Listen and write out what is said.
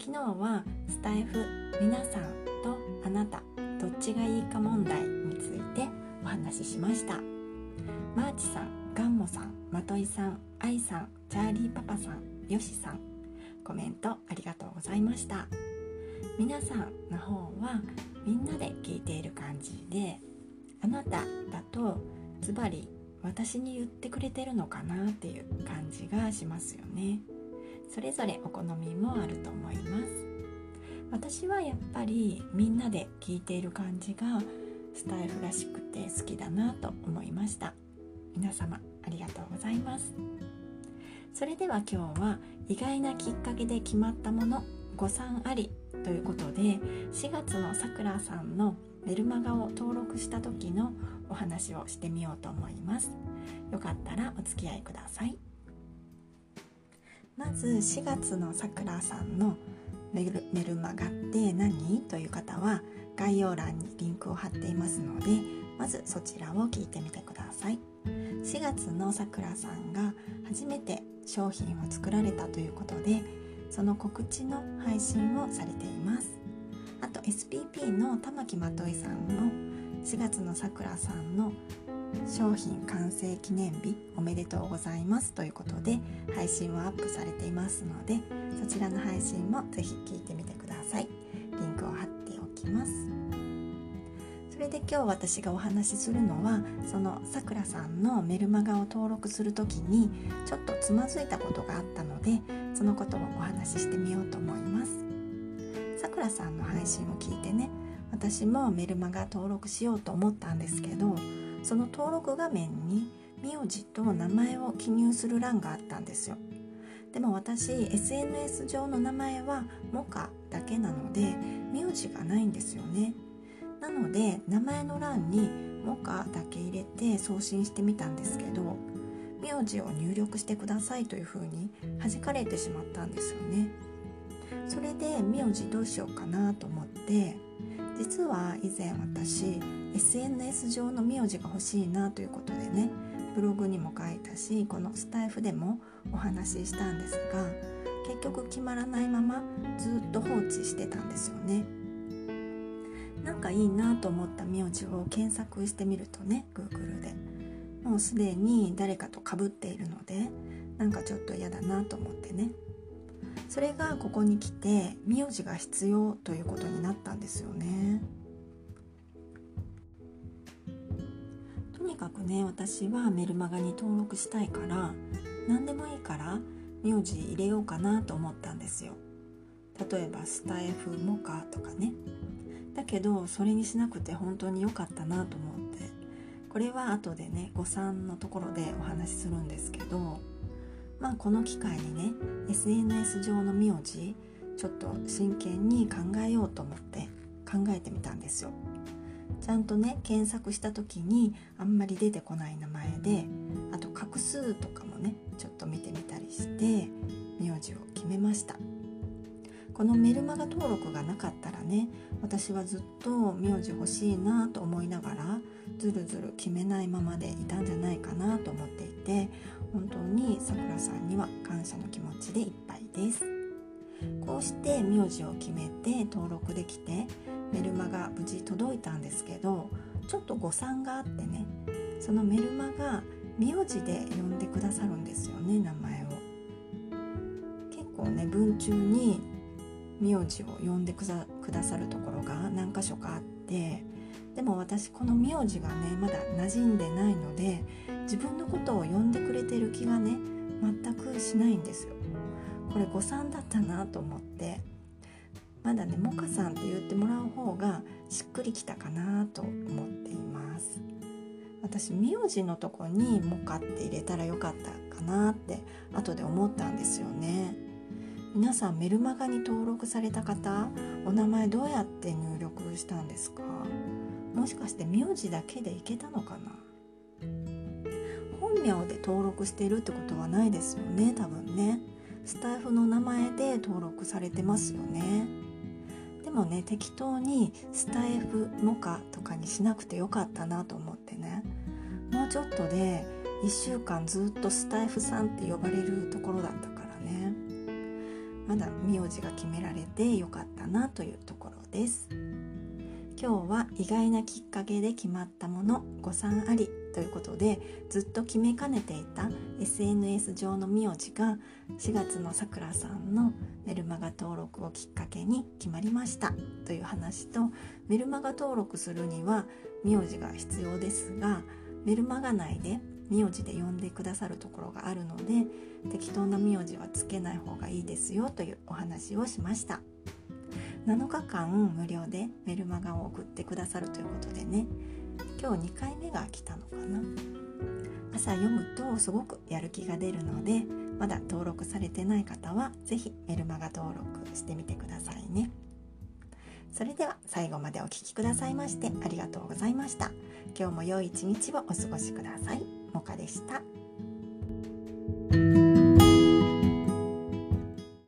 昨日はスタエフ皆さんとあなたどっちがいいか問題についてお話ししました。マーチさんガンモさんまといさんアイさんチャーリーパパさんヨシさんコメントありがとうございました。皆さんの方はみんなで聞いている感じであなただとズバリ私に言ってくれてるのかなっていう感じがしますよね。それぞれお好みもあると思います。私はやっぱりみんなで聞いている感じがスタイフらしくて好きだなと思いました。皆様ありがとうございます。それでは今日は意外なきっかけで決まったもの誤算ありということで4月のさくらさんのメルマガを登録した時のお話をしてみようと思います。よかったらお付き合いください。まず4月のさくらさんのメルメルマガって何？という方は概要欄にリンクを貼っていますのでまずそちらを聞いてみてください。4月のさくらさんが初めて商品を作られたということでその告知の配信をされています。あと SPP の玉木まといさんも4月のさくらさんの商品完成記念日おめでとうございますということで配信をアップされていますのでそちらの配信もぜひ聞いてみてください。リンクを貼っておきます。それで今日私がお話しするのはそのさくらさんのメルマガを登録する時にちょっとつまずいたことがあったのでそのことをお話ししてみようと思います。さくらさんの配信を聞いてね私もメルマガ登録しようと思ったんですけどその登録画面に名字と名前を記入する欄があったんですよ。でも私 SNS 上の名前はモカだけなので名字がないんですよね。なので名前の欄にモカだけ入れて送信してみたんですけど名字を入力してくださいというふうに弾かれてしまったんですよね。それで名字どうしようかなと思って実は以前私 SNS 上の名字が欲しいなということでねブログにも書いたしこのスタイフでもお話ししたんですが結局決まらないままずっと放置してたんですよね。なんかいいなと思った名字を検索してみるとね Google で。もうすでに誰かとかぶっているのでなんかちょっと嫌だなと思ってね。それがここに来て名字が必要ということになったんですよね。とにかくね私はメルマガに登録したいから何でもいいから名字入れようかなと思ったんですよ。例えばスタイフモカとかね。だけどそれにしなくて本当に良かったなと思って。これは後でね誤算のところでお話しするんですけどまあこの機会にね SNS 上の名字ちょっと真剣に考えようと思って考えてみたんですよ。ちゃんとね検索した時にあんまり出てこない名前であと画数とかもねちょっと見てみたりして名字を決めました。このメルマガ登録がなかったらね私はずっと名字欲しいなと思いながらずるずる決めないままでいたんじゃないかなと思っていて本当にさくらさんには感謝の気持ちでいっぱいです。こうして名字を決めて登録できてメルマが無事届いたんですけどちょっと誤算があってねそのメルマが名字で呼んでくださるんですよね名前を。結構ね文中に名字を呼んでくださるところが何箇所かあってでも私この名字がねまだ馴染んでないので自分のことを呼んでくれてる気がね全くしないんですよ。これ誤算だったなと思って。まだねモカさんって言ってもらう方がしっくりきたかなと思っています。私名字のとこにモカって入れたらよかったかなって後で思ったんですよね。皆さんメルマガに登録された方お名前どうやって入力したんですか？もしかして名字だけでいけたのかな？本名で登録してるってことはないですよね多分ね。スタイフの名前で登録されてますよね。でもね適当にスタイフモカとかにしなくてよかったなと思ってね。もうちょっとで1週間ずっとスタイフさんって呼ばれるところだったかだ名字が決められてよかったなというところです。今日は意外なきっかけで決まったもの誤算ありということでずっと決めかねていた SNS 上の名字が4月のさくらさんのメルマガ登録をきっかけに決まりましたという話とメルマガ登録するには名字が必要ですがメルマガ内で名字で呼んでくださるところがあるので適当な名字はつけない方がいいですよというお話をしました。7日間無料でメルマガを送ってくださるということでね。今日2回目が来たのかな。朝読むとすごくやる気が出るのでまだ登録されてない方は是非メルマガ登録してみてくださいね。それでは最後までお聴きくださいましてありがとうございました。今日も良い一日をお過ごしください。もかでした。